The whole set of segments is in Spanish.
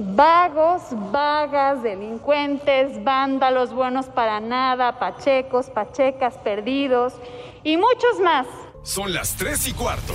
Vagos, vagas, delincuentes, vándalos buenos para nada, pachecos, pachecas perdidos y muchos más. Son las tres y cuarto.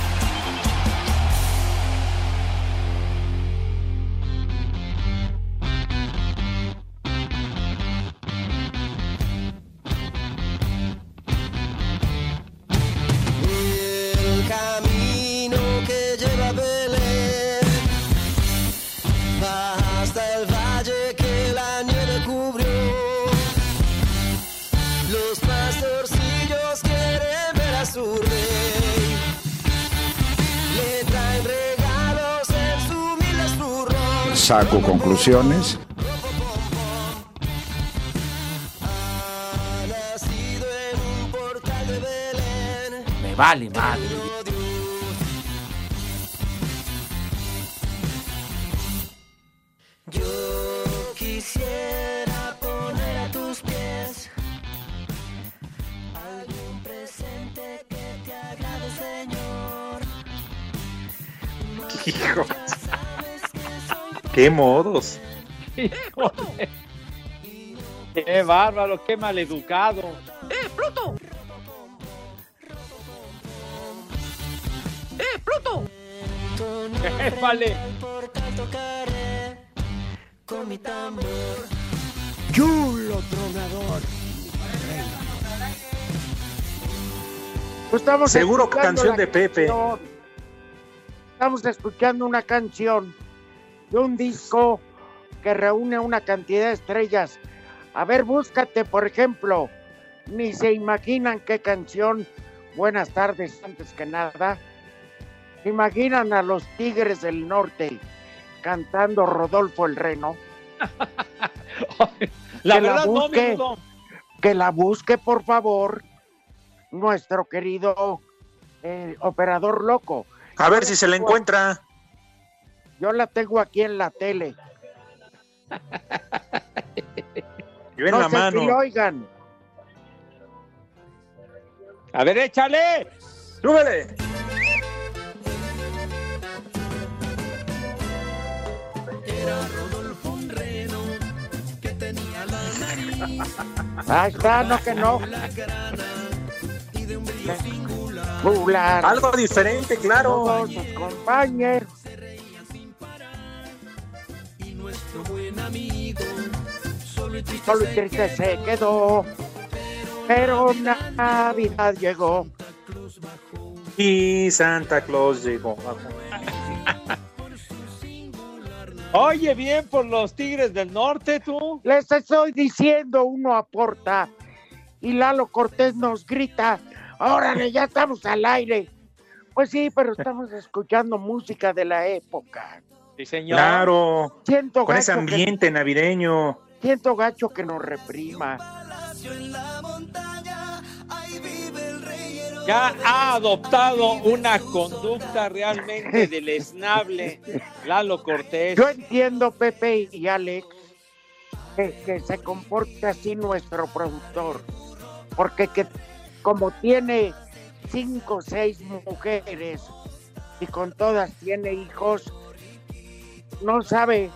Saco conclusiones. Me vale madre. Yo quisiera poner a tus pies algún presente que te agrade, Señor. Hijo. Qué modos. Híjole. Qué bárbaro, qué maleducado. ¡Eh, Pluto! ¡Eh, Pluto! Vale. Con mi tambor. Chulo tronador. Pues estamos Seguro canción de Pepe. canción. Estamos escuchando una canción de un disco que reúne una cantidad de estrellas. A ver, búscate, por ejemplo, ni se imaginan qué canción. Buenas tardes, antes que nada. ¿Se imaginan a los Tigres del Norte cantando Rodolfo el Reno? La Que la verdad, no, mi busque. Rudo. que la busque, por favor, nuestro querido eh, operador loco. A ver si se le encuentra. Yo la tengo aquí en la tele. Yo en no la sé mano. si lo oigan. A ver, échale. ¡Súbele! Ahí está, no que no. Singular. Algo diferente, claro. Todos sus compañeros. Solo y triste se quedó. Pero Navidad llegó. Y Santa Claus llegó. Oye, bien por los Tigres del Norte, tú. Les estoy diciendo, uno aporta. Y Lalo Cortés nos grita, órale, ya estamos al aire. Pues sí, pero estamos escuchando música de la época. Sí, señor. Claro. Siento Con ese que, ambiente navideño. Siento gacho que nos reprima. Ya ha adoptado una conducta realmente deleznable, Lalo Cortés. Yo entiendo, Pepe y Alex, que, que se comporte así nuestro productor. Porque que como tiene cinco o seis mujeres y con todas tiene hijos, no sabe,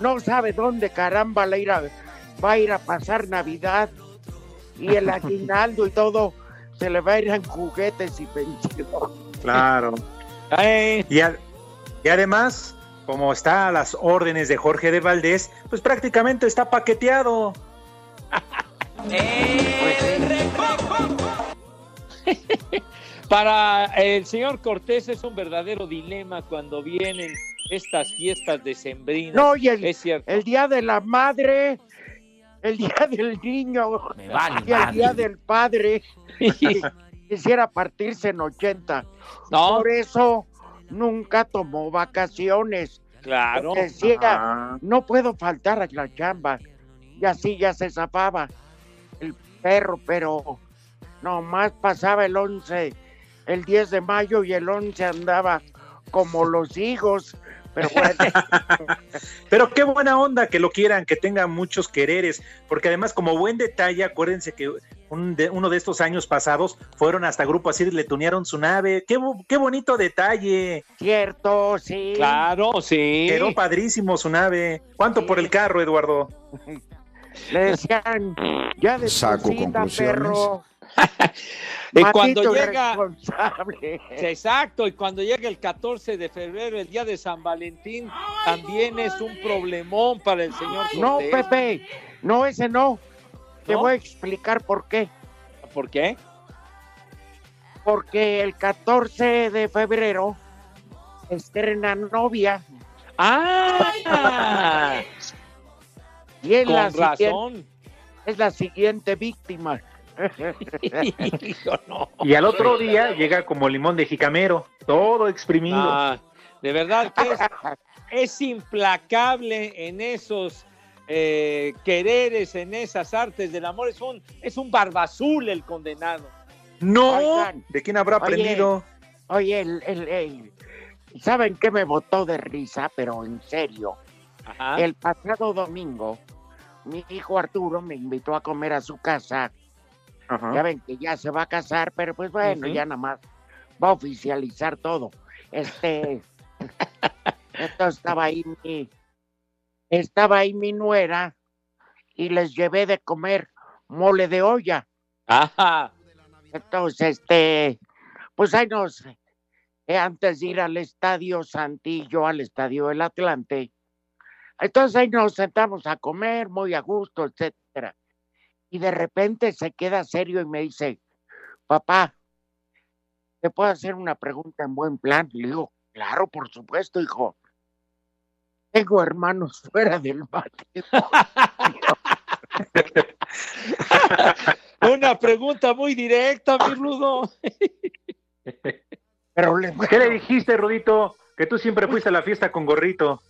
no sabe dónde caramba la ir a- va a ir a pasar Navidad y el aguinaldo y todo se le va a ir en juguetes y pensión. Claro. Ay, Y, a- y además, como está a las órdenes de Jorge de Valdés, pues prácticamente está paqueteado. Para el señor Cortés es un verdadero dilema cuando vienen estas fiestas decembrinas. No, y el, es cierto. el día de la madre, el día del niño Me vale y el madre. día del padre. quisiera partirse en 80. No, Por eso nunca tomó vacaciones. claro. Decía, Ah, no puedo faltar a la chamba. Y así ya se zafaba el perro, pero nomás pasaba el 11, el 10 de mayo y el 11 andaba como los hijos. Pero bueno, Pero qué buena onda que lo quieran, que tenga muchos quereres, porque además como buen detalle, acuérdense que un de- uno de estos años pasados fueron hasta Grupo así le tunearon su nave. Qué, qué bonito detalle. cierto, sí. Claro, sí. Quedó padrísimo su nave. ¿Cuánto por el carro, Eduardo? Le decían, ya de Saco conclusiones. perro. Y cuando llega, exacto, y cuando llega el 14 de febrero, el día de San Valentín, también es un problemón para el señor No. Pepe, no, ese no. Te ¿No? voy a explicar por qué. ¿Por qué? Porque el 14 de febrero estrena novia ¡Ah! y es, la, Con razón. es la siguiente víctima. Hijo, no. Y al otro día llega como limón de jicamero, todo exprimido. Ah, de verdad que es, es implacable en esos eh, quereres, en esas artes del amor. Es un, es un barbazul el condenado. No, Oigan. ¿de quién habrá aprendido? Oye, el, el- el- ¿saben qué me botó de risa? Pero en serio. Ajá. El pasado domingo, mi hijo Arturo me invitó a comer a su casa. Ajá. Ya ven que ya se va a casar, pero pues bueno, ya nada más va a oficializar todo. Este, entonces estaba ahí mi, estaba ahí mi nuera y les llevé de comer mole de olla. Ajá. Entonces, este, pues ahí nos, eh, antes de ir al estadio Santillo, al estadio del Atlante, entonces ahí nos sentamos a comer muy a gusto, etcétera. Y de repente se queda serio y me dice, papá, ¿te puedo hacer una pregunta en buen plan? Le digo, claro, por supuesto, hijo. Tengo hermanos fuera del matrimonio. Una pregunta muy directa, mi rudo. Pero le, ¿Qué le dijiste, Rudito? Que tú siempre fuiste a la fiesta con gorrito.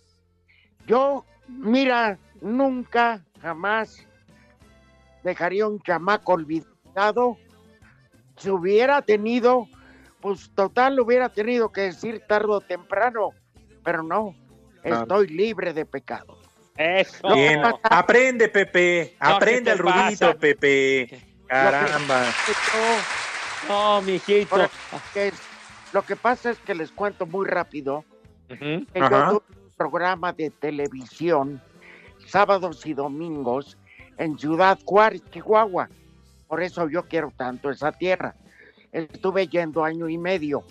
Yo, mira, nunca, jamás dejaría un chamaco olvidado. Si hubiera tenido, pues total hubiera tenido que decir tarde o temprano, pero no, Claro. estoy libre de pecado. Eso. Bien, aprende, Pepe. Aprende ¿qué al te Rudito, pasa? Pepe. Caramba. No, mijito. Ahora, que es- lo que pasa es que les cuento muy rápido Ujú. que Ajá. yo tuve un programa de televisión sábados y domingos en Ciudad Juárez, Chihuahua. Por eso yo quiero tanto esa tierra. Estuve yendo año y medio.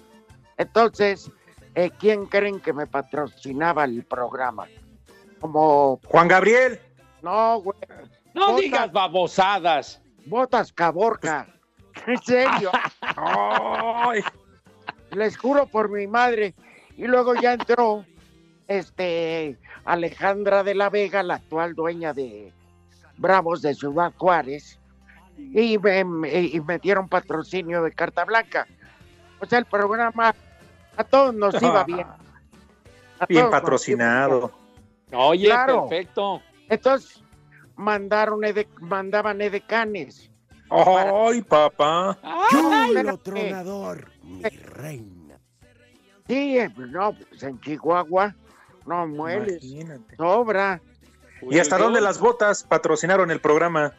Entonces, eh, ¿quién creen que me patrocinaba el programa? Como, Juan Gabriel. no, güey, No digas babosadas. Botas Caborca. En serio, Ay, les juro por mi madre. Y luego ya entró este Alejandra de la Vega, la actual dueña de Bravos de Ciudad Juárez, y me, me- y metieron patrocinio de Carta Blanca. O sea, el programa a todos nos iba bien. A bien patrocinado. Oye, Claro. perfecto. Entonces, mandaron ede- mandaban edecanes. Ay, papá. Chulo tronador, mi reina. Sí, eh, no, pues en Chihuahua no Imagínate. sobra. ¿Y hasta dónde las botas patrocinaron el programa?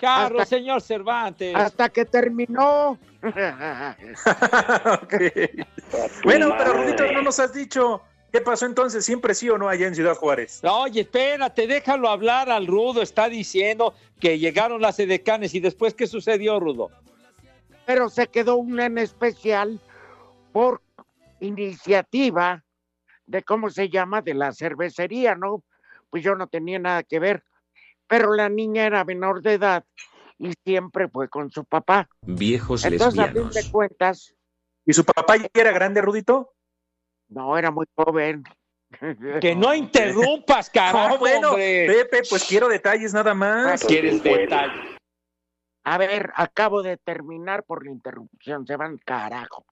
Carro, Hasta- señor Cervantes. Hasta que terminó. Bueno, pero Rudito, no nos has dicho qué pasó entonces, siempre sí o no allá en Ciudad Juárez. Oye, espérate, déjalo hablar al Rudo. Está diciendo que llegaron las edecanes y después, ¿qué sucedió, Rudo? Pero se quedó una en especial por iniciativa de cómo se llama, de la cervecería, ¿no? Pues yo no tenía nada que ver. Pero la niña era menor de edad y siempre fue con su papá. Viejos Entonces, a fin lesbianos. de cuentas, ¿Y su papá ya era grande, Rudito? no era muy joven. Que no interrumpas, carajo, No, bueno, hombre. Pepe, pues quiero detalles nada más. ¿Quieres detalles? A ver, acabo de terminar por la interrupción. Se van carajo.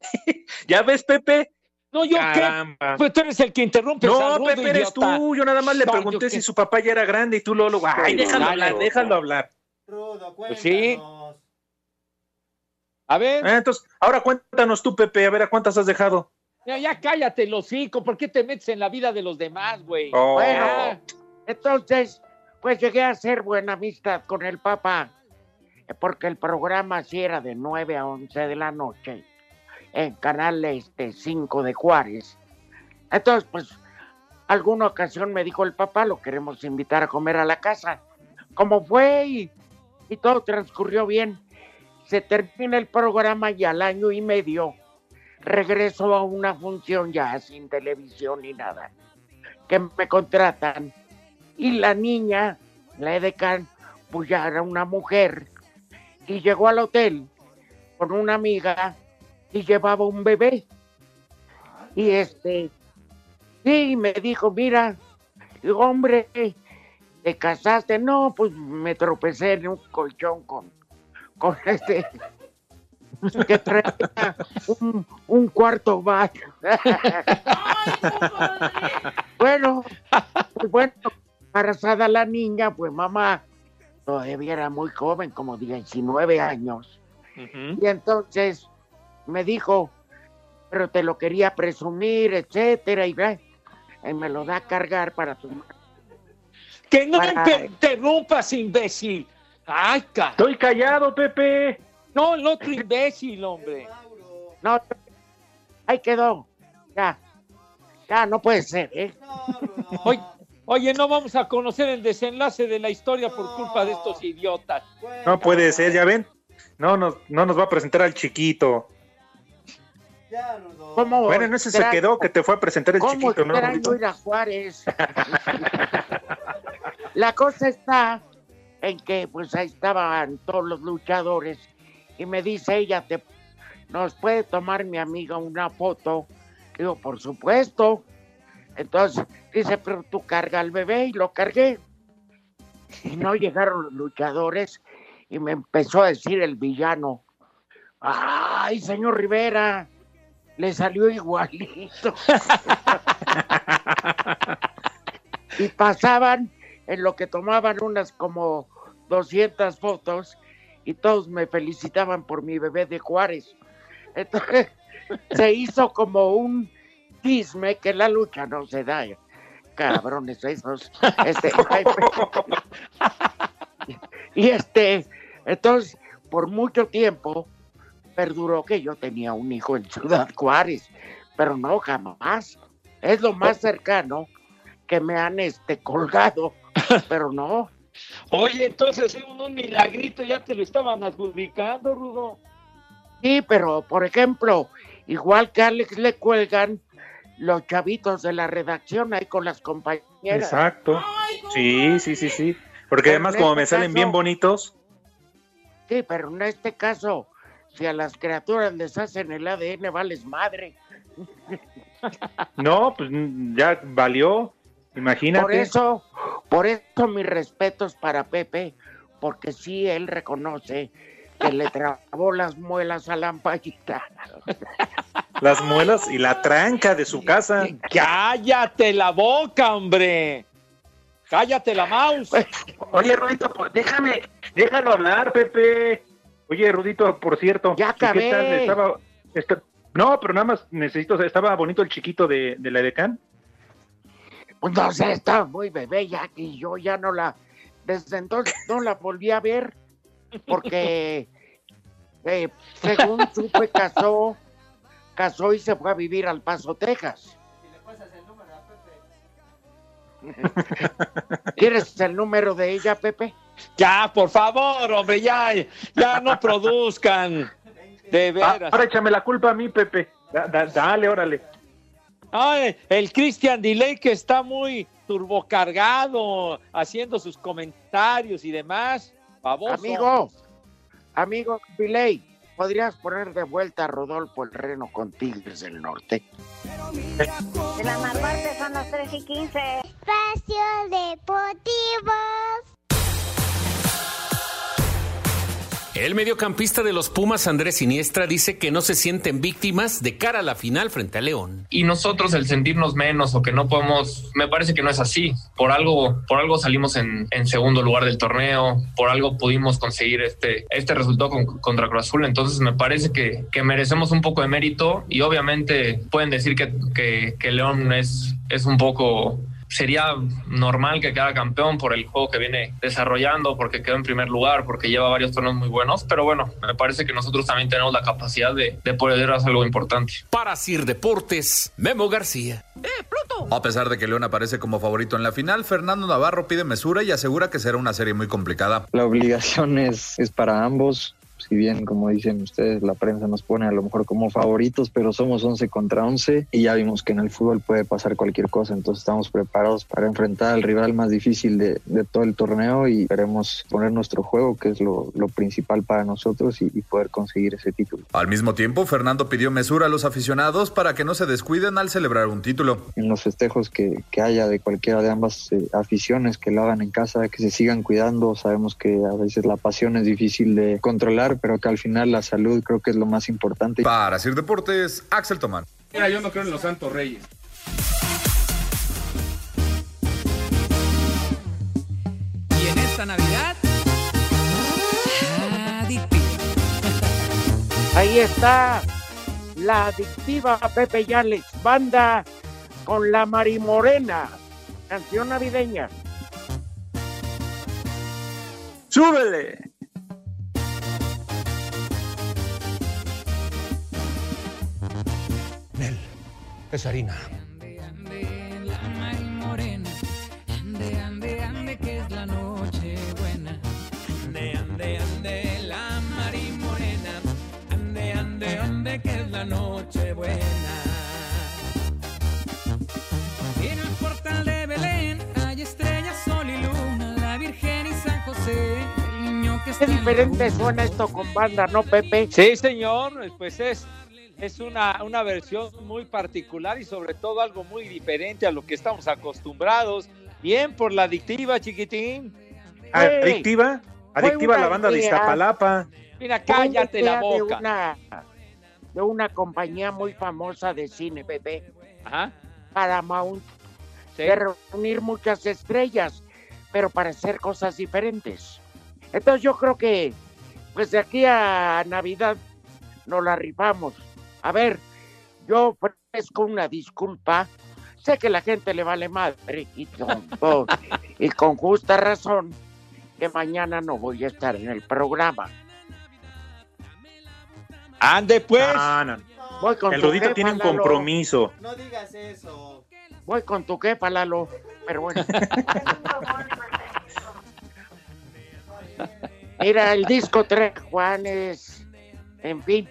¿Ya ves, Pepe? No, yo qué. Caramba. Pues tú eres el que interrumpe. No, Pepe, eres tú. Yo nada más le No, pregunté si qué. su papá ya era grande y tú lo lo. Ay, Pero déjalo dale, hablar, Rudo. déjalo hablar. Rudo, Pues sí. A ver, Ah, entonces, ahora cuéntanos tú, Pepe, a ver a cuántas has dejado. ya, ya cállate, el hocico. ¿Por qué te metes en la vida de los demás, güey? Oh. Bueno, entonces, pues llegué a hacer buena amistad con el papá, eh, porque el programa sí era de 9 a 11 de la noche, en Canal este 5 de Juárez. Entonces, pues, alguna ocasión me dijo el papá, lo queremos invitar a comer a la casa. Como fue y, todo transcurrió bien. Se termina el programa y al año y medio regreso a una función ya sin televisión ni nada que me contratan y la niña, la edecán, pues ya era una mujer y llegó al hotel con una amiga y llevaba un bebé. Y este sí me dijo mira digo, hombre te casaste no pues me tropecé en un colchón con con este que traía un, un cuarto baño. Bueno, pues bueno, embarazada la niña, pues mamá todavía era muy joven, como 19 años. Y entonces me dijo, pero te lo quería presumir, etcétera, y, me lo da a cargar para tu Que no Para- me interrumpas, imbécil. Ay. Estoy callado, Pepe. No, el otro imbécil, hombre. No, ahí quedó. Ya, ya no puede ser, ¿eh? No. Oye, oye, no vamos a conocer el desenlace de la historia por culpa de estos idiotas. No puede ser, ya ven. No nos, no nos va a presentar al chiquito. ¿Cómo Bueno, en ese se quedó que te fue a presentar el ¿Cómo chiquito, ¿no? Rudito? ir a Juárez? La cosa está en que pues ahí estaban todos los luchadores y me dice ella, ¿te, ¿nos puede tomar mi amiga una foto? Digo, por supuesto. Entonces dice, pero tú carga al bebé y lo cargué. Y no llegaron los luchadores y me empezó a decir el villano, ay, señor Rivera, le salió igualito. y pasaban en lo que tomaban unas como 200 fotos y todos me felicitaban por mi bebé de Juárez. Entonces se hizo como un chisme que la lucha no se da. Cabrones esos. Este, y este, entonces, por mucho tiempo perduró que yo tenía un hijo en Ciudad Juárez, pero no jamás. Es lo más cercano que me han este colgado, pero no. Oye, entonces un, un milagrito ya te lo estaban adjudicando, Rudo. Sí, pero por ejemplo, igual que a Alex le cuelgan los chavitos de la redacción ahí con las compañeras. Exacto. Sí, sí, sí, sí. Porque además como este me salen caso- bien bonitos, Sí, pero en este caso, si a las criaturas les hacen el ADN, vales madre. no, pues ya valió. Imagínate. Por eso, por eso mis respetos para Pepe, porque sí él reconoce que le trabó las muelas a la ampallita. Las muelas y la tranca de su casa. Cállate la boca, hombre. Cállate la mouse. Oye, Rudito, pues déjame, déjalo hablar, Pepe. Oye, Rudito, por cierto. Ya ¿y qué acabé. tal? Estaba, está- no, pero nada más necesito, estaba bonito el chiquito de, de la Edecán. Pues no sé, estaba muy bebé ya y yo ya no la, desde entonces no la volví a ver, porque eh, según supe casó, casó y se fue a vivir al Paso, Texas. ¿Quieres el número de ella, Pepe? Ya, por favor, hombre, ya, ya no produzcan. De Ah, veras. ahora échame la culpa a mí, Pepe. Da- da- dale, órale. Ay, el Christian Delay que está muy turbocargado, haciendo sus comentarios y demás. Baboso. Amigo, amigo Piley, ¿podrías poner de vuelta a Rodolfo el Reno con Tigres del Norte? De la Narvarte son las 3 y 15. Espacio Deportivo. El mediocampista de los Pumas, Andrés Siniestra, dice que no se sienten víctimas de cara a la final frente a León. Y nosotros el sentirnos menos o que no podemos, me parece que no es así. Por algo, por algo salimos en, segundo lugar del torneo, por algo pudimos conseguir este, este resultado con- contra Cruz Azul. Entonces me parece que, merecemos un poco de mérito y obviamente pueden decir que, León es un poco sería normal que quedara campeón por el juego que viene desarrollando, porque quedó en primer lugar, porque lleva varios torneos muy buenos, pero bueno, me parece que nosotros también tenemos la capacidad de, de poder hacer algo importante. Para Sir Deportes, Memo García. A pesar de que León aparece como favorito en la final, Fernando Navarro pide mesura y asegura que será una serie muy complicada. La obligación es, es para ambos. Si bien, como dicen ustedes, la prensa nos pone a lo mejor como favoritos, pero somos 11 contra 11 y ya vimos que en el fútbol puede pasar cualquier cosa. Entonces estamos preparados para enfrentar al rival más difícil de, de todo el torneo y queremos poner nuestro juego, que es lo, lo principal para nosotros, y, y poder conseguir ese título. Al mismo tiempo, Fernando pidió mesura a los aficionados para que no se descuiden al celebrar un título. En los festejos que, que haya de cualquiera de ambas eh, aficiones, que lo hagan en casa, que se sigan cuidando. Sabemos que a veces la pasión es difícil de controlar, pero que al final la salud creo que es lo más importante. Para Sir Deportes, Axel Tomán. Mira, yo no creo en los Santos Reyes. Y en esta Navidad. Ahí está la adictiva Pepe y Alex Banda con la Marimorena, canción navideña. ¡Súbele! Es harina. Que es la noche buena. Ande, ande, ande, la Mari Morena, ande, ande, ande, que es la noche buena. En el portal de Belén hay estrellas, sol y luna, la Virgen y San José, el niño que está Qué diferente suena esto con banda, ¿no, Pepe? Sí, señor, pues es, es una, una versión muy particular y sobre todo algo muy diferente a lo que estamos acostumbrados. Bien por la adictiva, chiquitín. Adictiva, adictiva una la banda de. Iztapalapa. Mira, cállate la de boca. una, de una compañía muy famosa de cine, Pepe. Ajá. Paramount. Sí. De reunir muchas estrellas, pero para hacer cosas diferentes. Entonces yo creo que, pues de aquí a Navidad nos la rifamos. A ver, yo ofrezco una disculpa. Sé que la gente le vale madre y con, con- y con justa razón que mañana no voy a estar en el programa. Ande pues. Ah, no. Voy con El Rudito tiene un Lalo. compromiso. No digas eso. Voy con tu jefa, Lalo. Pero bueno. Mira, el disco Tres Juanes. En fin.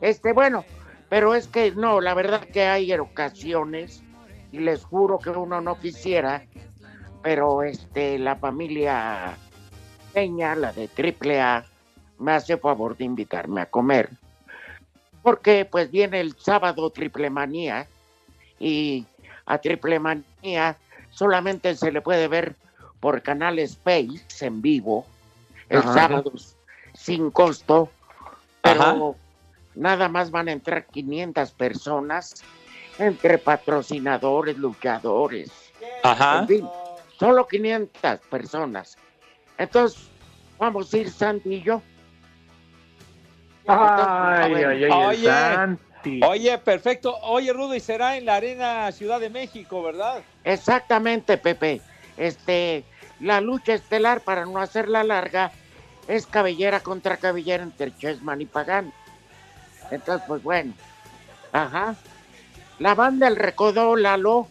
Este, bueno, pero es que no, la verdad que hay ocasiones, y les juro que uno no quisiera, pero este, la familia Peña, la de Triple A, me hace favor de invitarme a comer. Porque pues viene el sábado Triple Manía y a Triple Manía solamente se le puede ver por canal Space en vivo el Ajá. sábado sin costo, pero Ajá. Nada más van a entrar 500 personas entre patrocinadores, luchadores, Ajá. en fin, solo 500 personas. Entonces, vamos a ir Santi y yo. Ay, ay, ay, Oye, Santi. Oye, perfecto. Oye, Rudo, y será en la Arena Ciudad de México, ¿verdad? Exactamente, Pepe. Este, la lucha estelar, para no hacerla larga, es cabellera contra cabellera entre Chessman y Pagán. Entonces, pues bueno. Ajá. La banda El Recodo Lalo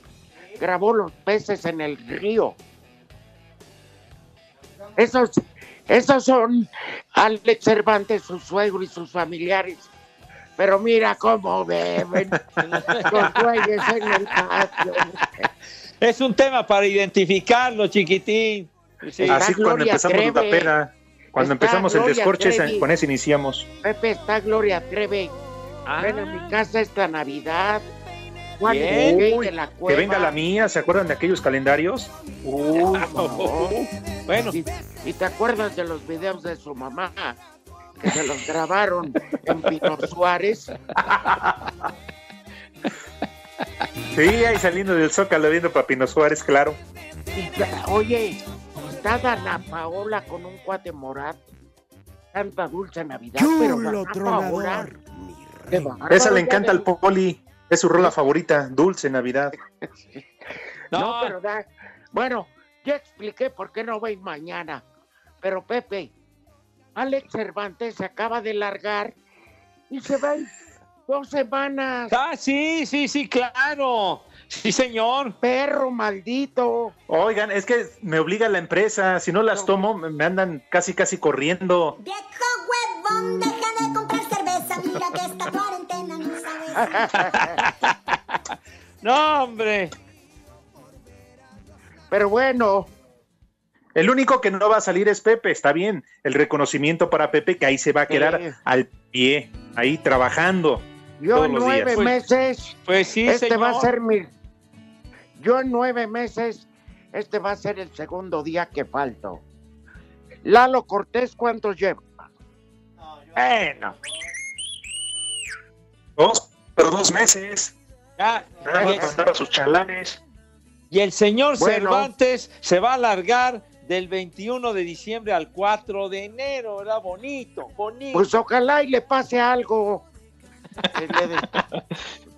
grabó los peces en el río. Esos, esos son Alex Cervantes, su suegro y sus familiares. Pero mira cómo beben los güeyes en el patio. Es un tema para identificarlo, chiquitín. Sí. Así cuando empezamos la Trevi. peda. Cuando Está empezamos el descorche, Trevi. con eso iniciamos. Pepe está Gloria Treve. Ah. Ven a mi casa esta Navidad. Juan Uy, de la Que venga la mía, ¿se acuerdan de aquellos calendarios? Uy, no. Bueno. Y, y te acuerdas de los videos de su mamá. que se los grabaron en Pino Suárez. Sí, ahí saliendo del Zócalo viendo Papino Suárez, claro. Y Oye, está Dana Paola con un cuate morado. Canta Dulce Navidad, pero Chulo tronador, Paola, Esa le encanta al Poli. Es su rola favorita, Dulce Navidad. No, pero da- Bueno, ya expliqué por qué no voy mañana. Pero Pepe, Alex Cervantes se acaba de largar y se va en dos semanas. Ah, sí, sí, sí, claro. Sí, señor. Perro maldito. Oigan, es que me obliga la empresa. Si no las tomo, me andan casi, casi corriendo. Viejo huevón, deja de comprar cerveza. Mira que esta cuarentena no sabes. No, hombre. Pero bueno. El único que no va a salir es Pepe, está bien. El reconocimiento para Pepe, que ahí se va a quedar Sí. al pie, ahí trabajando. Yo todos en los nueve días. meses. Pues sí, este va a ser mi. Yo en nueve meses. Este va a ser el segundo día que falto. Lalo Cortés, ¿cuántos lleva? Bueno. Dos, pero dos meses. Ya, Nada y, más el, mandar a sus chalanes. y el señor Bueno. Cervantes se va a alargar del 21 de diciembre al 4 de enero, ¿verdad? Bonito, bonito. Pues ojalá y le pase algo.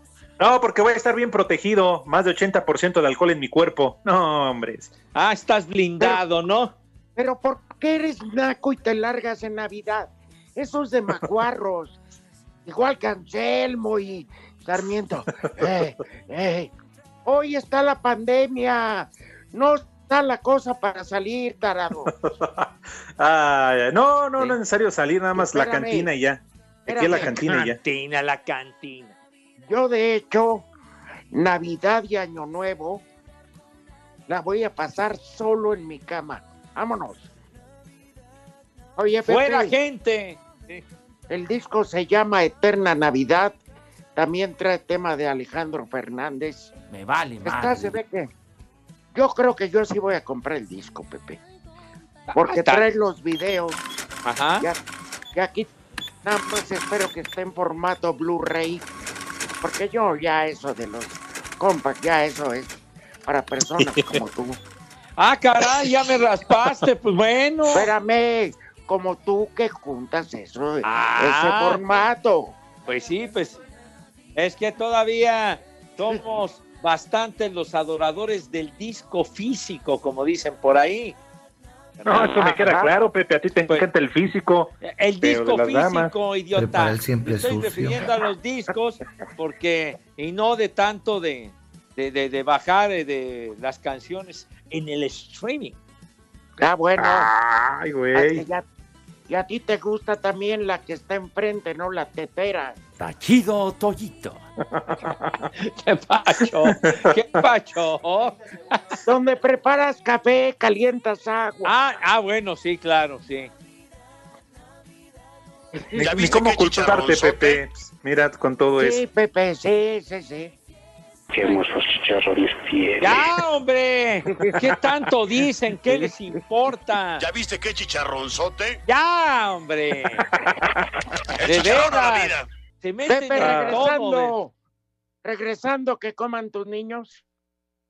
No, porque voy a estar bien protegido. Más de 80% de alcohol en mi cuerpo. No, hombre. Ah, estás blindado, ¿no? Pero ¿por qué eres naco y te largas en Navidad? Esos de macuarros. Igual que Anselmo y Sarmiento. Eh, eh, Hoy está la pandemia. No está la cosa para salir, tarado. Ay, no, no, no es necesario salir, nada más la cantina y ya. Aquí es la cantina y ya. Cantina, la cantina. Yo, de hecho, Navidad y Año Nuevo la voy a pasar solo en mi cama. Vámonos. Oye, Pepe, Fuera gente. el disco se llama Eterna Navidad. También trae tema de Alejandro Fernández. Me vale, Está, se madre. ve que. Yo creo que yo sí voy a comprar el disco, Pepe. Porque Está- trae los videos. Ajá. Ya, ya aquí nada más espero que esté en formato Blu-ray. Porque yo ya eso de los compact, ya eso es para personas como tú. Ah, caray, ya me raspaste, pues bueno. Espérame, como tú que juntas eso, Ah. ese formato. Pues sí, pues es que todavía somos bastantes los adoradores del disco físico, como dicen por ahí. No, eso me queda claro, Pepe. A ti te encanta el físico. El disco físico, idiota. Siempre Estoy sucio. refiriendo a los discos porque y no de tanto de, de, de- de bajar eh, de las canciones en el streaming. Ah, bueno. Ay, güey. ya- y a ti te gusta también la que está enfrente, no la tetera. Tachido Toyito. ¿Qué pacho? ¿Qué pacho? Donde preparas café, calientas agua. Ah, ah, bueno, sí, claro, sí. Ni, ¿Ya viste cómo culparte? Pepe. Mira, con todo sí, eso. Pepe, sí, sí, sí. Qué hermosos chicharrones tiene. Ya, hombre. ¿Qué tanto dicen? ¿Qué les importa? ¿Ya viste qué chicharronzote? Ya, hombre. El De chicharrón a la veras. vida. Se meten Pepe, en todo. de- regresando. Regresando, que coman tus niños.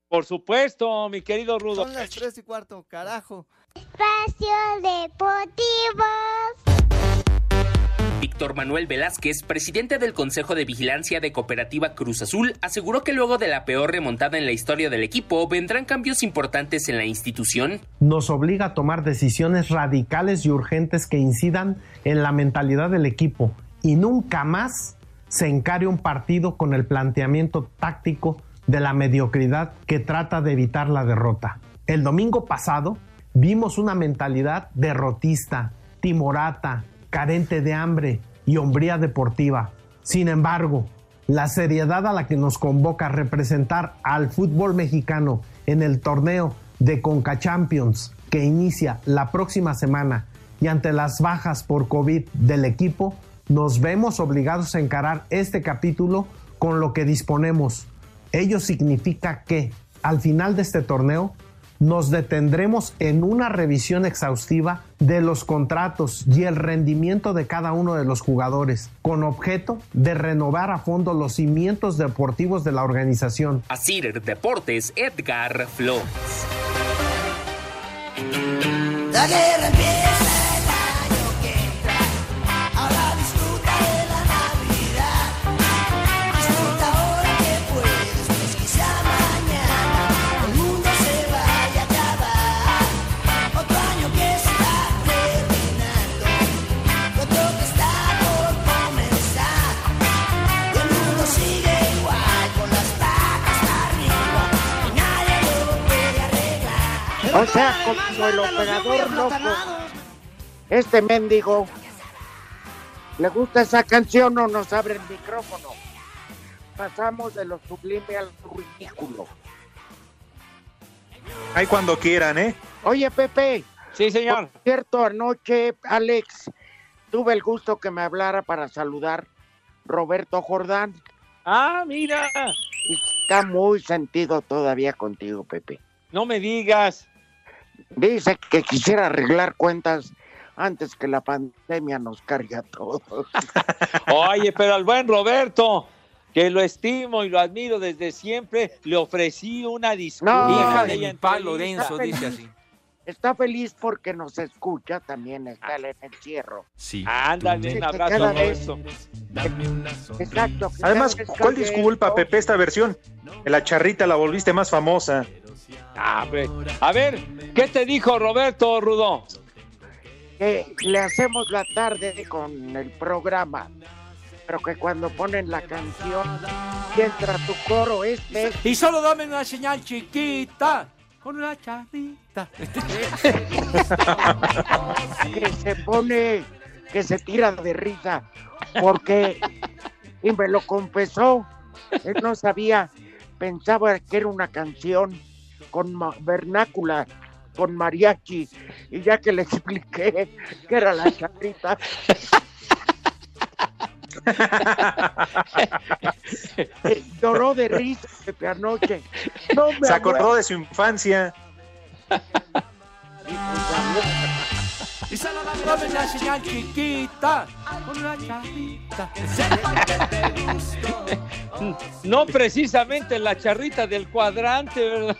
Por supuesto, mi querido Rudo. Son las tres y cuarto, carajo. Espacio Deportivo. Víctor Manuel Velázquez, presidente del Consejo de Vigilancia de Cooperativa Cruz Azul, aseguró que luego de la peor remontada en la historia del equipo vendrán cambios importantes en la institución. nos obliga a tomar decisiones radicales y urgentes que incidan en la mentalidad del equipo y nunca más se encare un partido con el planteamiento táctico de la mediocridad que trata de evitar la derrota. El domingo pasado vimos una mentalidad derrotista, timorata, carente de hambre y hombría deportiva. Sin embargo, la seriedad a la que nos convoca representar al fútbol mexicano en el torneo de Conca Champions que inicia la próxima semana y ante las bajas por COVID del equipo, nos vemos obligados a encarar este capítulo con lo que disponemos. Ello significa que al final de este torneo nos detendremos en una revisión exhaustiva de los contratos y el rendimiento de cada uno de los jugadores, con objeto de renovar a fondo los cimientos deportivos de la organización. Asir Deportes, Edgar Flores. La guerra O sea, como el operador loco, este mendigo, ¿le gusta esa canción o nos abre el micrófono? Pasamos de lo sublime al ridículo. Ahí cuando quieran, ¿eh? Oye, Pepe. Sí, señor. Por cierto, anoche, Alex, tuve el gusto que me hablara para saludar Roberto Jordán. Ah, mira. Está muy sentido todavía contigo, Pepe. No me digas. Dice que quisiera arreglar cuentas antes que la pandemia nos cargue a todos. Oye, pero al buen Roberto, que lo estimo y lo admiro desde siempre, le ofrecí una disculpa. No, Hija de de Ella mi pa entrevista. Lorenzo, dice así. Está feliz porque nos escucha, también está en el encierro. Sí. Ándale, un abrazo a vez- Roberto. Exacto. que Además, cada vez ¿cuál disculpa. Pepe, esta versión? La charrita la volviste más famosa. Ah. A ver, ¿qué te dijo Roberto Rudo? Que le hacemos la tarde con el programa, pero que cuando ponen la canción y entra tu coro este, Y solo dame una señal chiquita. Con una charrita. Que se pone, que se tira de risa, porque, y me lo confesó, él no sabía, pensaba que era una canción con vernácula, con mariachi, y ya que le expliqué que era la charrita, lloró de risa Pepe, anoche. No me Se acordó de su infancia. Y solo dame una señal chiquita. Con una charrita. No precisamente la charrita del cuadrante, ¿verdad?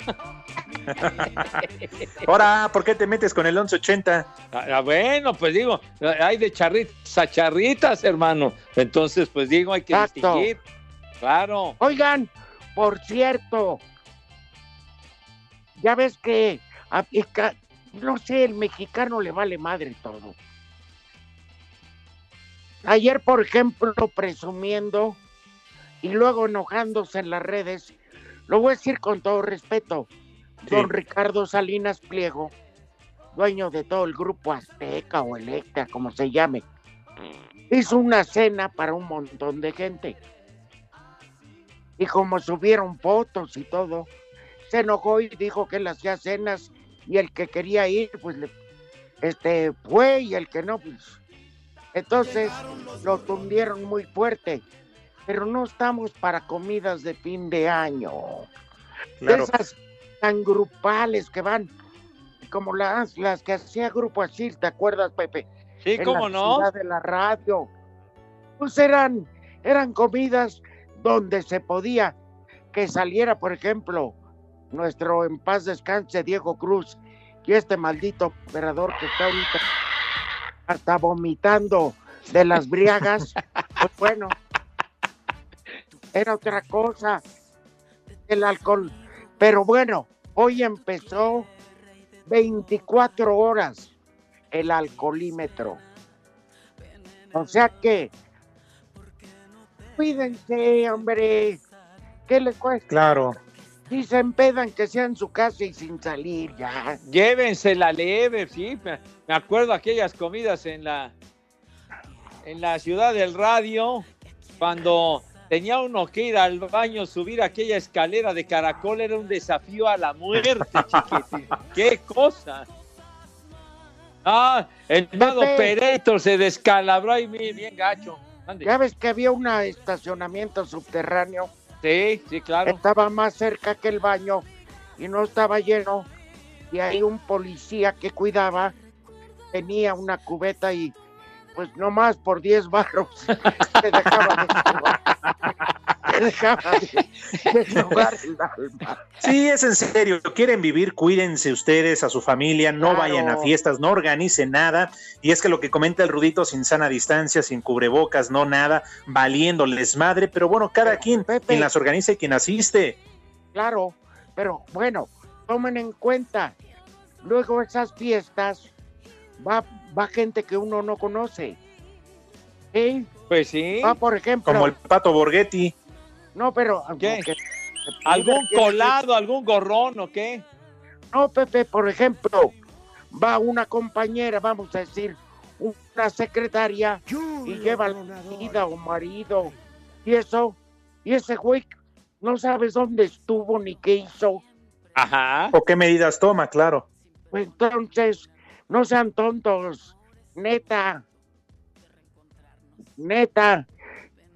Ahora, ¿por qué te metes con el 1180? Ah, bueno, pues digo, hay de charritas a charritas, hermano. Entonces, pues digo, hay que Exacto. distinguir. Claro. Oigan, por cierto, ya ves que a- no sé, el mexicano le vale madre todo. Ayer, por ejemplo, presumiendo y luego enojándose en las redes, lo voy a decir con todo respeto, Sí. don Ricardo Salinas Pliego, dueño de todo el grupo Azteca o Electra, como se llame, hizo una cena para un montón de gente. Y como subieron fotos y todo, se enojó y dijo que él hacía cenas y el que quería ir, pues le, este fue y el que no, pues. Entonces lo tundieron muy fuerte. Pero no estamos para comidas de fin de año. Claro. Esas tan grupales que van, como las, las que hacía Grupo Asir, ¿te acuerdas, Pepe? Sí, en cómo la no. ciudad de la radio. Pues eran, eran comidas donde se podía que saliera, por ejemplo, nuestro en paz descanse Diego Cruz y este maldito operador que está ahorita hasta vomitando de las briagas. Pues bueno, era otra cosa, el alcohol. Pero bueno, hoy empezó 24 horas el alcoholímetro. O sea que, cuídense, hombre. ¿Qué le cuesta? Claro. Si se empedan, que sea en su casa y sin salir ya. Llévense la leve, sí. Me acuerdo aquellas comidas en la en la ciudad del radio cuando tenía uno que ir al baño, subir aquella escalera de caracol era un desafío a la muerte, chiquitín. Qué cosa. Ah, el lado Pepe. Pereito se descalabró bien, bien gacho. Ande. Ya ves que había un estacionamiento subterráneo. Sí, sí, claro. Estaba más cerca que el baño y no estaba lleno. y ahí un policía que cuidaba tenía una cubeta y pues nomás por 10 barros te dejaba deshogar, el alma. Sí, es en serio. Quieren vivir, cuídense ustedes, a su familia, no Claro. vayan a fiestas, no organicen nada. Y es que lo que comenta el Rudito, sin sana distancia, sin cubrebocas, no nada, valiéndoles madre. Pero bueno, cada quien, quien las organiza y quien asiste. Claro, pero bueno, tomen en cuenta, luego esas fiestas va, va gente que uno no conoce. ¿Sí? Pues sí. Va, por ejemplo, Como el pato Borghetti. No, pero ¿Qué? que- ¿Algún que- colado, algún gorrón o qué? No, Pepe, por ejemplo, va una compañera, vamos a decir, una secretaria y lleva marido o marido y eso, y ese güey no sabes dónde estuvo ni qué hizo. Ajá. ¿O qué medidas toma? Claro. Pues entonces, no sean tontos, neta. Neta.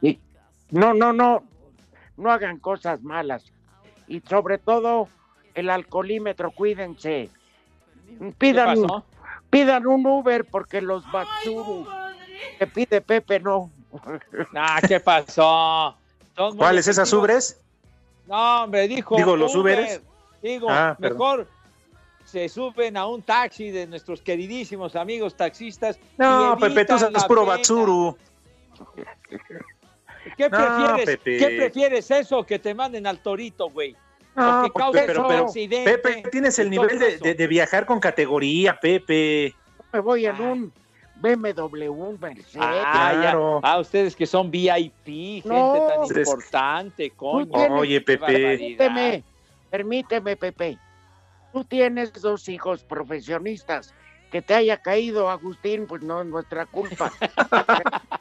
Y no, no, no, no hagan cosas malas. Y sobre todo, el alcoholímetro, cuídense. Pidan, pasó? pidan un Uber porque los Batsuru que pide Pepe no. Ah, ¿qué pasó? ¿Cuáles esas ubres? No, hombre, dijo. Digo, los Uber. Uberes. Digo, Ah, perdón. mejor se suben a un taxi de nuestros queridísimos amigos taxistas. No, Pepe, tú sabes puro. Batsuru. ¿Qué No, prefieres? Pepe. ¿Qué prefieres eso que te manden al torito, güey? No, Porque causa Pepe, pero, un pero, Pepe, tienes el nivel de, eso. de- de viajar con categoría, Pepe. Me voy en un BMW, un Mercedes. Ah, ya. Claro. Ah, ustedes que son VIP, gente No. tan importante, coño. Oye, Pepe. Permíteme, permíteme, Pepe. Tú tienes dos hijos profesionistas. Que te haya caído, Agustín, pues no es nuestra culpa.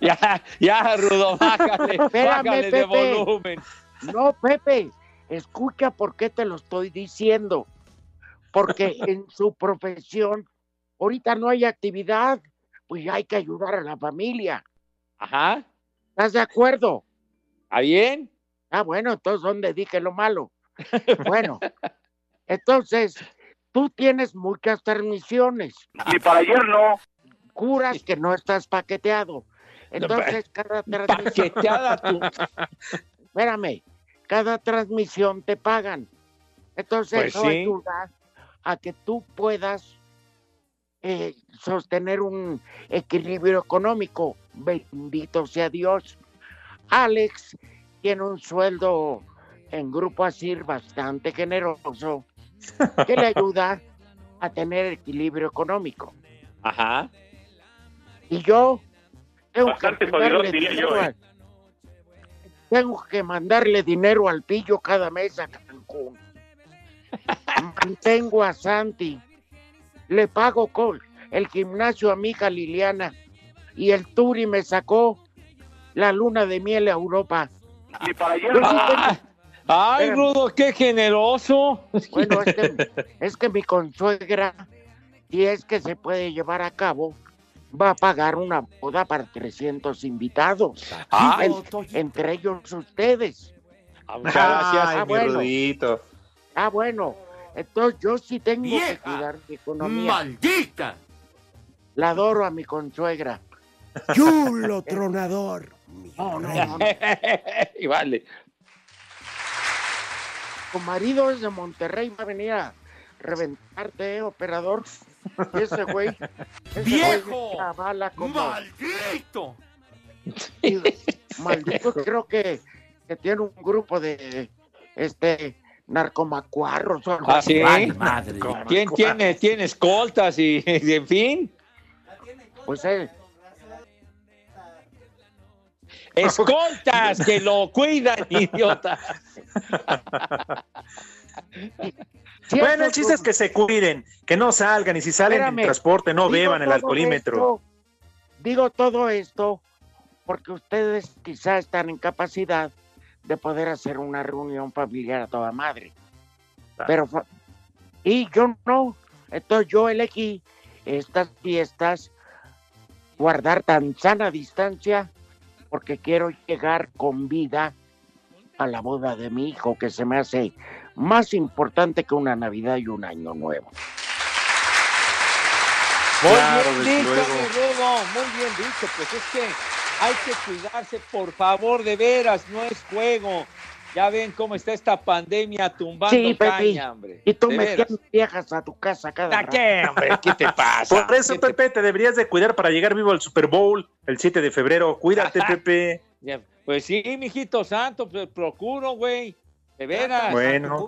Ya, ya, Rudo, bájale, Espérame, bájale de Pepe. volumen. No, Pepe, escucha por qué te lo estoy diciendo. Porque en su profesión, ahorita no hay actividad, pues hay que ayudar a la familia. Ajá, ¿Estás de acuerdo? ¿está bien? Ah, bueno, entonces, ¿dónde dije lo malo? Bueno, entonces, tú tienes muchas transmisiones. Ni para ayer no. Juras que no estás paqueteado. Entonces, cada transmisión. Paqueteada tú. Espérame, cada transmisión te pagan. Entonces, Pues eso sí. ayuda a que tú puedas eh, sostener un equilibrio económico. Bendito sea Dios. Alex tiene un sueldo en Grupo Asir bastante generoso que le ayuda a tener equilibrio económico. Ajá. Y yo tengo Bastante que mandarle diría yo, dinero ¿eh? al- tengo que mandarle dinero al pillo cada mes a Cancún. Mantengo a Santi. Le pago con el gimnasio a mi hija Liliana. Y el Turi me sacó la luna de miel a Europa. Ni para ayer Yo no. sí tengo- Ah, Ay. Rudo, qué generoso. Bueno, es que, es que mi consuegra, si es que se puede llevar a cabo, va a pagar una boda para 300 invitados. Ah, En- entre ellos ustedes. Ah, muchas gracias. Ah, mi bueno. Rudito. Ah, bueno. Entonces yo sí tengo que cuidar mi economía. ¡Maldita! La adoro a mi consuegra. ¡Chulo tronador! No, no, no. no. y vale. Tu marido es de Monterrey, va a venir a reventarte, ¿eh, operador. Y ese güey. ese ¡Viejo! como- ¡Maldito! Maldito, creo que, que tiene un grupo de este narcomacuarros o algo ¿Ah, así. sí? ¡Ay, madre! ¿Quién tiene, tiene escoltas y, y en fin? Pues él. Escoltas que lo cuidan, idiota. Bueno, el chiste es que se cuiden, que no salgan y si salen Espérame. en transporte no beban el alcoholímetro. esto- digo todo esto porque ustedes quizá están en capacidad de poder hacer una reunión familiar a toda madre. Pero y yo no. Entonces yo elegí estas fiestas guardar tan sana distancia porque quiero llegar con vida a la boda de mi hijo que se me hace más importante que una Navidad y un Año Nuevo. Muy Claro, bien dicho, mi muy bien dicho. Pues es que hay que cuidarse, por favor, de veras, no es juego. Ya ven cómo está esta pandemia tumbando Sí, Pepe. caña, hombre. Y tú metiendo viejas a tu casa cada ¿A rato. qué, hombre? ¿Qué te pasa? Por eso, Pepe, te deberías de cuidar para llegar vivo al Super Bowl el 7 de febrero. Cuídate, Pepe. Pues sí, mijito santo, pues procuro, güey. De veras. Bueno,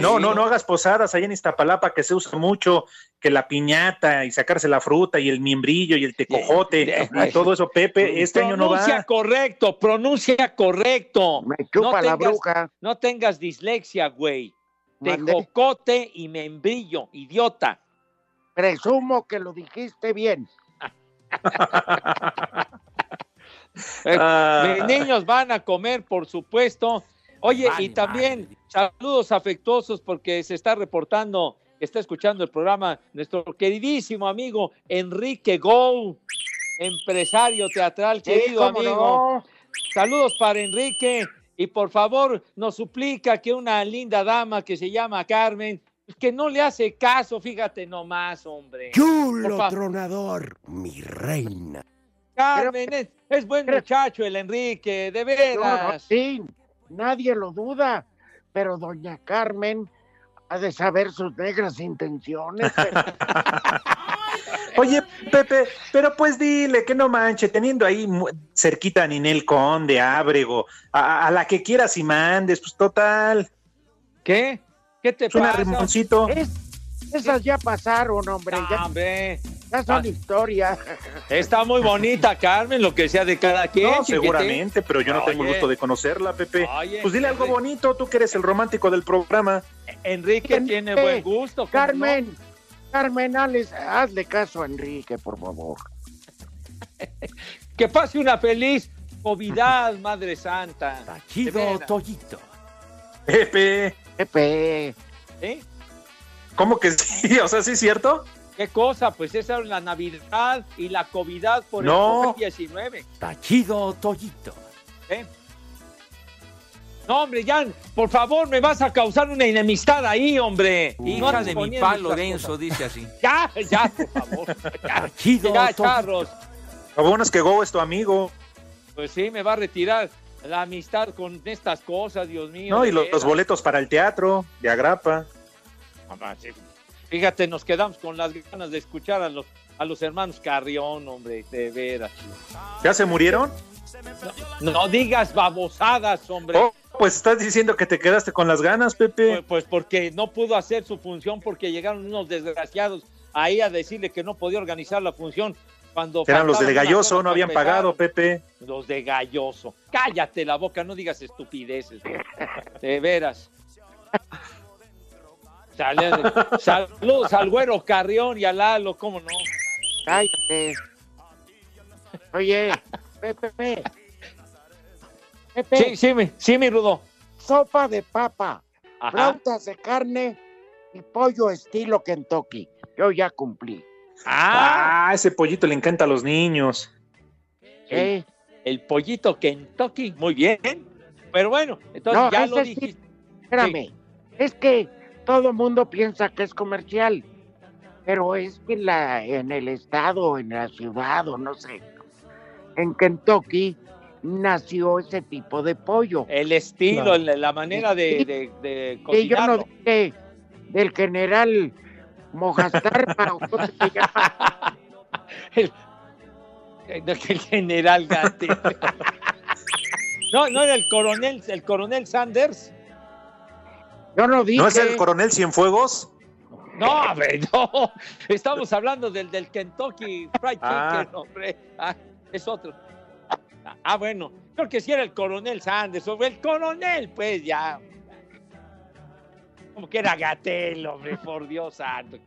no, no, no hagas posadas allá en Iztapalapa que se usa mucho, que la piñata y sacarse la fruta y el miembrillo y el tecojote y todo eso, Pepe, este año no Pronuncia va. correcto, pronuncia correcto. Me chupa la tengas- bruja. No tengas dislexia, güey. Mandé. Tejocote y membrillo, idiota. Presumo que lo dijiste bien. Eh, Ah. Mis niños van a comer, por supuesto. Oye, Vale, y también saludos afectuosos porque se está reportando, está escuchando el programa nuestro queridísimo amigo Enrique Gou, empresario teatral, querido amigo. no. Saludos para Enrique y por favor nos suplica que una linda dama que se llama Carmen, que no le hace caso, fíjate nomás, hombre. Chulo tronador, mi reina. Carmen, es, es buen muchacho el Enrique, de No, veras. no, sí, nadie lo duda. Pero doña Carmen ha de saber sus negras intenciones. pero- Oye, Pepe, pero pues dile que no manche, teniendo ahí cerquita a Ninel Conde, a Ábrego, a, a la que quieras y mandes, pues total. ¿Qué? ¿Qué te un pasa? arrimoncito. Es- esas ya pasaron, hombre. No, Ya, hombre. ya son Ah. historia. Está muy bonita, Carmen, lo que sea de cada quien. No, seguramente, pero yo no tengo el gusto de conocerla, Pepe. Oye, Pues dile algo bonito, tú que eres el romántico del programa. Enrique tiene buen gusto. ¿cómo Carmen, Carmen, hazle, hazle caso a Enrique, por favor. no? Que pase una feliz Navidad, Madre Santa. De Chido veras. Toyito. Pepe, Pepe, ¿Eh? ¿Cómo que sí? O sea, ¿sí es cierto? ¿Qué cosa? Pues esa es la Navidad y la Covidad por No. el COVID-19. Tachido Toyito. ¿eh? No, hombre, Jan, por favor, me vas a causar una enemistad ahí, hombre. Hija de mi poniendo pa estas Lorenzo, cosas. dice así. Ya, ya, por favor. Ya, Chido ya, charros. Lo bueno es que Go es tu amigo, Pues sí, me va a retirar la amistad con estas cosas, Dios mío. ¿no? Y los boletos para el teatro de Agrapa. Mamá, sí. Fíjate, nos quedamos con las ganas de escuchar a los, a los hermanos Carrión, hombre, de veras. ¿Ya se murieron? No digas babosadas, hombre. Oh, pues estás diciendo que te quedaste con las ganas, Pepe. Pues, pues porque no pudo hacer su función porque llegaron unos desgraciados ahí a decirle que no podía organizar la función cuando Eran los de Galloso, no habían pagado, Pepe. Los de Galloso. Cállate la boca, no digas estupideces. De veras. Saludos al güero Carrión y a Lalo, ¿cómo no? cállate. Oye, Pepe, Pepe. Pepe, Sí, sí, mi, sí, mi Rudo. sopa de papa, flautas de carne y pollo estilo Kentucky. Yo ya cumplí. Ah, Ah, ese pollito le encanta a los niños. ¿eh? el pollito Kentucky, muy bien. Pero bueno, entonces No, ya lo sí. dijiste. Espérame, es que todo mundo piensa que es comercial, pero es que la, en el estado, en la ciudad o no sé, en Kentucky nació ese tipo de pollo. El estilo, la, manera de, de, de Que yo no dije del general Mojastarpa o cómo se llama. El, el general Gante. No, no era el coronel, el coronel Sanders. Yo no dije. ¿No es el coronel Cienfuegos? No, hombre, no. Estamos hablando del, del Kentucky Fried Ah. Chicken, hombre. Ah, es otro. Ah, bueno. Creo que sí era el coronel Sanders, o el coronel, pues ya. Como que era Gatel, hombre, por Dios santo.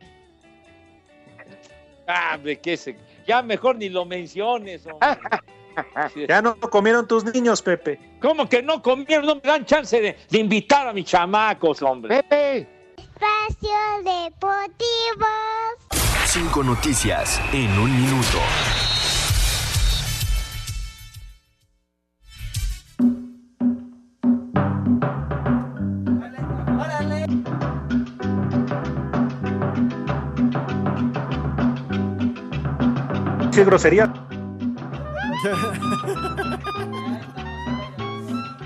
Ah, hombre, qué se... Ya mejor ni lo menciones, hombre ya no comieron tus niños, Pepe. ¿Cómo que no comieron? No me dan chance de, invitar a mis chamacos, hombre. Pepe. Espacio Deportivo. Cinco noticias en un minuto. ¡Qué grosería!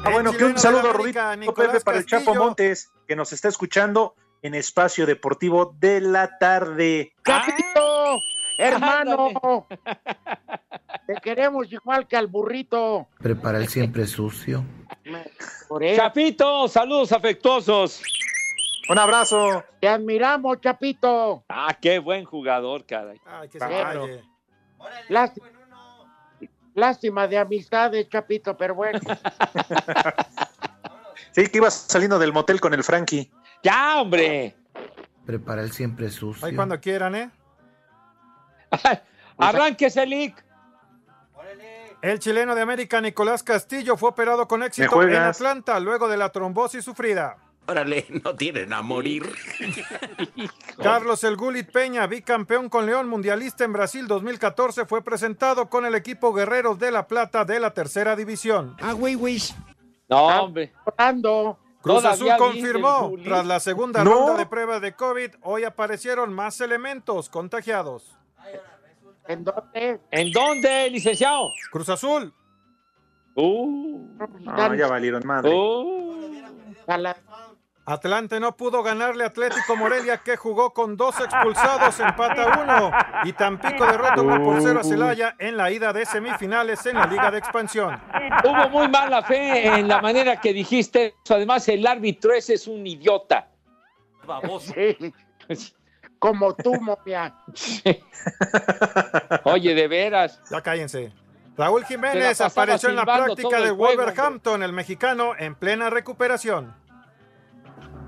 Ah, bueno, que un saludo, Rudito Pepe, para el Chapo Montes, que nos está escuchando en Espacio Deportivo de la tarde. ¡Capito! ¡Hermano! Te queremos igual que al burrito. Prepara el siempre sucio. Chapito, saludos afectuosos. Un abrazo. Te admiramos, Chapito. Ah, qué buen jugador, caray. Ay, calle. Lástima, lástima de amistades, Chapito, pero bueno. Sí, que ibas saliendo del motel con el Frankie. Ya, hombre. Prepara el siempre sucio. Ahí cuando quieran, ¿eh? Arránquese, Lick. El chileno de América, Nicolás Castillo, fue operado con éxito en? Atlanta luego de la trombosis sufrida. Órale, no tienen a morir. Carlos El Gulit Peña, bicampeón con León Mundialista en Brasil 2014, fue presentado con el equipo Guerreros de la Plata de la tercera división. Ah, güey, güey. No, hombre. Orando. Cruz Todavía Azul confirmó, tras la segunda No. ronda de pruebas de COVID, hoy aparecieron más elementos contagiados. ¿En dónde? ¿En dónde, licenciado? Cruz Azul, Uh, No, ya valieron madre. uh. Atlante no pudo ganarle a Atlético Morelia que jugó con dos expulsados, empata uno. Y Tampico derrota 1 por 0 a Celaya en la ida de semifinales en la Liga de Expansión. Hubo muy mala fe en la manera que dijiste. eso. Además, el árbitro ese es un idiota. Sí, como tú, momia. Oye, de veras. Ya cállense. Raúl Jiménez apareció en la práctica de Wolverhampton, el mexicano, en plena recuperación.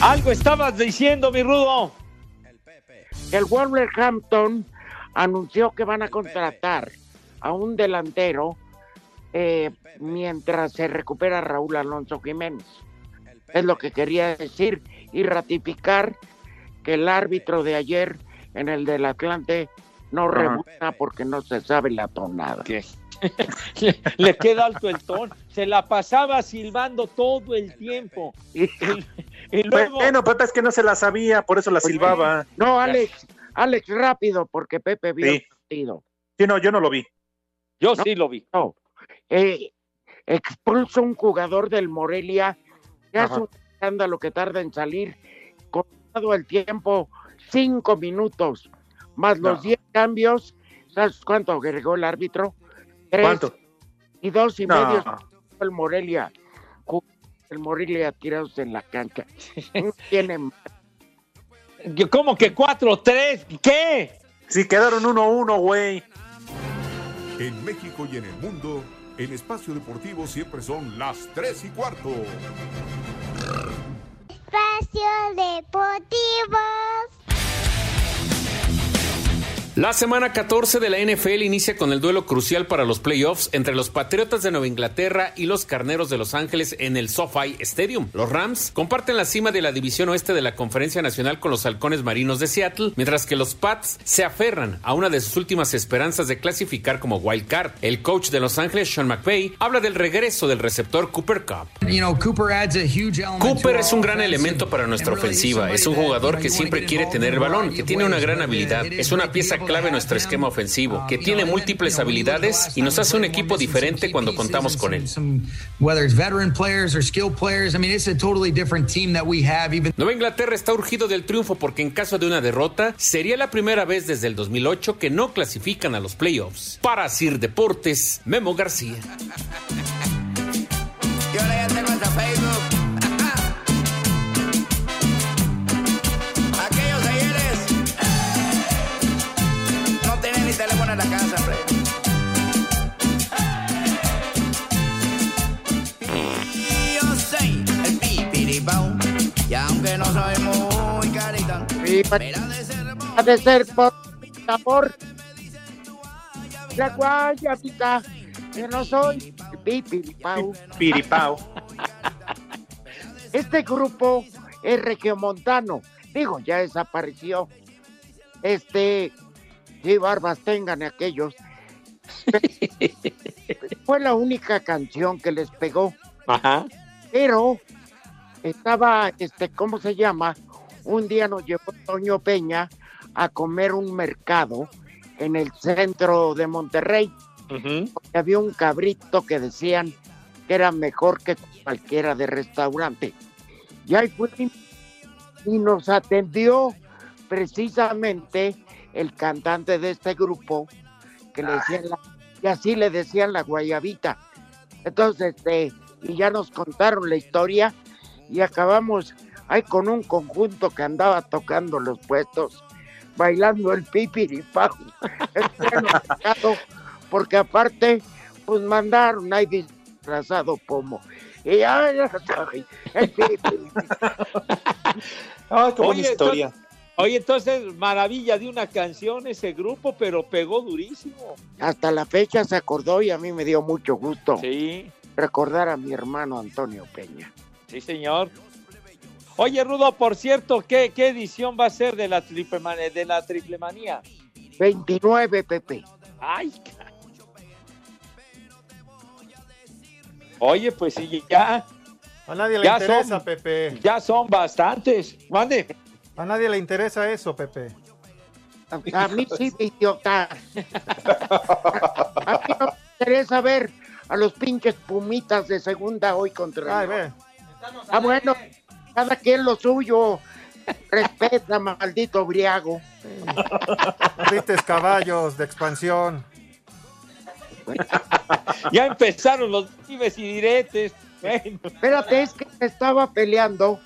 Algo estabas diciendo, mi rudo. El Wolverhampton anunció que van a contratar a un delantero eh, mientras se recupera Raúl Alonso Jiménez. Es lo que quería decir y ratificar que el árbitro de ayer en el del Atlante no rebuta porque no se sabe la tonada. ¿Qué? Le, le queda alto el tono. Se la pasaba silbando todo el tiempo. Y- Y luego, Bueno, Pepe es que no se la sabía, por eso la silbaba. No, Alex, Alex, rápido, porque Pepe vio Sí. el partido. Sí, no, yo no lo vi. yo sí lo vi. No, eh, expulsa un jugador del Morelia, que hace un escándalo que tarda en salir, contado el tiempo, cinco minutos, más los diez cambios, ¿sabes cuánto agregó el árbitro? Tres ¿Cuánto? y dos y No. medio el Morelia. El Morelia tirados en la cancha. No tiene ¿Cómo que 4-3? ¿Qué? Sí, quedaron 1-1, güey. En México y en el mundo, en Espacio Deportivo siempre son las 3 y cuarto. Espacio Deportivo. La semana 14 de la NFL inicia con el duelo crucial para los playoffs entre los Patriotas de Nueva Inglaterra y los Carneros de Los Ángeles en el SoFi Stadium. Los Rams comparten la cima de la división oeste de la Conferencia Nacional con los Halcones Marinos de Seattle, mientras que los Pats se aferran a una de sus últimas esperanzas de clasificar como wild card. El coach de Los Ángeles, Sean McVay, habla del regreso del receptor Cooper Cup. Cooper es un gran elemento para nuestra ofensiva. Es un jugador que siempre quiere tener el balón, que tiene una gran habilidad. Es una pieza clave nuestro esquema ofensivo, que tiene múltiples habilidades y nos hace un equipo diferente cuando contamos con él. Whether it's veteran players or skilled players, I mean, it's a totally different team that we have. Even Nueva Inglaterra está urgido del triunfo porque en caso de una derrota sería la primera vez desde el 2008 que no clasifican a los playoffs. Para Sir Deportes, Memo García. Ser por favor. La guayabita, que no soy pipiripau. Piripao. Este grupo es regiomontano. Digo, ya desapareció. Este, sí, barbas tengan aquellos. Fue la única canción que les pegó. Ajá. Pero estaba, este, ¿cómo se llama? Un día nos llevó Toño Peña a comer un mercado en el centro de Monterrey. Porque había un cabrito que decían que era mejor que cualquiera de restaurante. Y ahí fue y nos atendió precisamente el cantante de este grupo que le decían la- y así le decían la guayabita. Entonces, este, y ya nos contaron la historia y acabamos ahí con un conjunto que andaba tocando los puestos, bailando el mercado, porque aparte, pues mandaron ahí disfrazado pomo. Y ya, ya sabe, el pipiripau. Ay, qué buena Oye, historia. entonces- Oye, entonces, maravilla de una canción ese grupo, pero pegó durísimo. Hasta la fecha se acordó y a mí me dio mucho gusto Sí, recordar a mi hermano Antonio Peña. sí, señor. Oye, Rudo, por cierto, ¿qué, qué edición va a ser de la triple, de la triple manía? 29, Pepe. Ay, Oye, pues sí, ya, A nadie le Ya interesa, son- Pepe. ya son bastantes. Mande. A nadie le interesa eso, Pepe. A mí sí, idiota. A mí no me interesa ver a los pinches pumitas de segunda hoy contra Ay, el- ve. Ah, bueno, cada quien lo suyo. Respeta, maldito briago. Vistes caballos de expansión. Ya empezaron los vives y diretes. Bueno, Espérate, es que me estaba peleando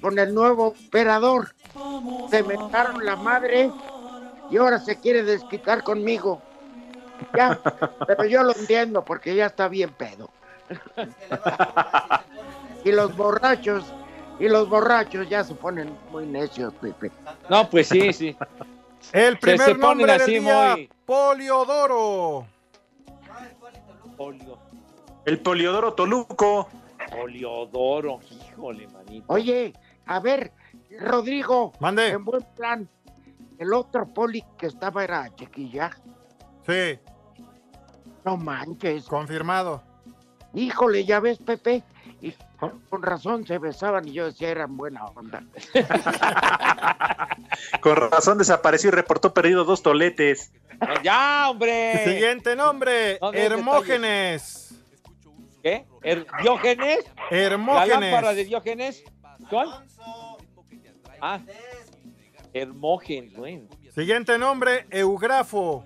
con el nuevo operador. Se me la madre y ahora se quiere desquitar conmigo. Ya, pero yo lo entiendo porque ya está bien pedo. Y los borrachos, y los borrachos ya se ponen muy necios, Pepe. no, pues sí, sí. El Se- primer se ponen nombre del así día, muy- Poliodoro. Polio, El Poliodoro Toluco. Poliodoro, híjole, manito. Oye, a ver, Rodrigo, Mande. en buen plan, el otro poli que estaba era chiquilla. Sí, No manches. confirmado. Híjole, ya ves, Pepe. Y con razón se besaban y yo decía eran buena onda. Con razón desapareció y reportó perdido dos toletes. Ya, hombre. Siguiente nombre, Hermógenes. ¿Qué? ¿Er- ¿Diógenes? ¿La Hermógenes. lámpara de Diógenes? ¿Cuál? Ah, Hermógenes, bueno. Siguiente nombre, Eugrafo.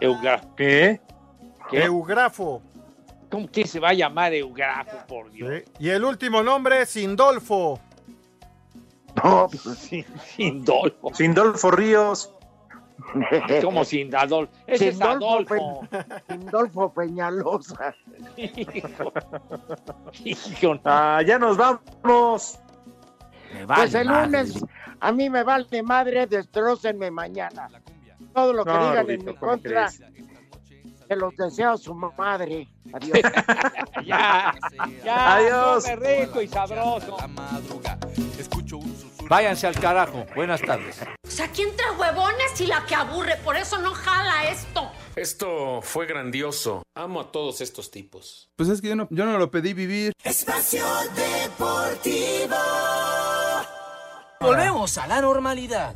Eugrafo. ¿Qué? ¿Qué? Eugrafo. ¿Cómo que se va a llamar Eugrafo, por Dios? Sí. Y el último nombre, Sindolfo. No, pues, Sin, Sindolfo. Sindolfo Ríos. ¿Cómo Sindadolfo? Ese es Sindolfo, Adolfo. Sindolfo Peñalosa. Hijo. Hijo, no. Ah, ya nos vamos. Me Pues el madre. lunes, a mí me vale madre, destrócenme mañana. Todo lo que No, digan Rudito, en mi ¿cómo contra, crees? Se los deseo a su madre. Adiós. Ya, ya. Adiós. come rico y sabroso. Váyanse al carajo. Buenas tardes. O sea, ¿quién trae huevones y la que aburre? Por eso no jala esto. Esto fue grandioso. Amo a todos estos tipos. Pues es que yo no, yo no lo pedí vivir. Espacio Deportivo. Volvemos a la normalidad.